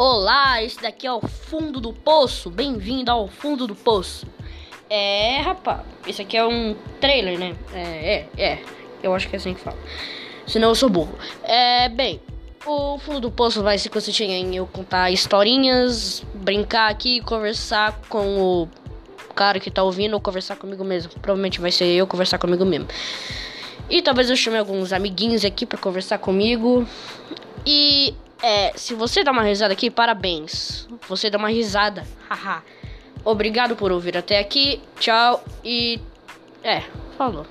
Olá, esse daqui é o fundo do poço. Bem-vindo ao fundo do poço. É, rapaz, esse aqui é um trailer, né? É, é, é. Eu acho que é assim que fala. Senão eu sou burro. É, bem, o fundo do poço vai se consistir em eu contar historinhas, brincar aqui, conversar com o cara que tá ouvindo ou conversar comigo mesmo. Provavelmente vai ser eu conversar comigo mesmo. E talvez eu chame alguns amiguinhos aqui para conversar comigo. E é, se você dá uma risada aqui, parabéns. Você dá uma risada. Haha. Obrigado por ouvir até aqui. Tchau e é, falou.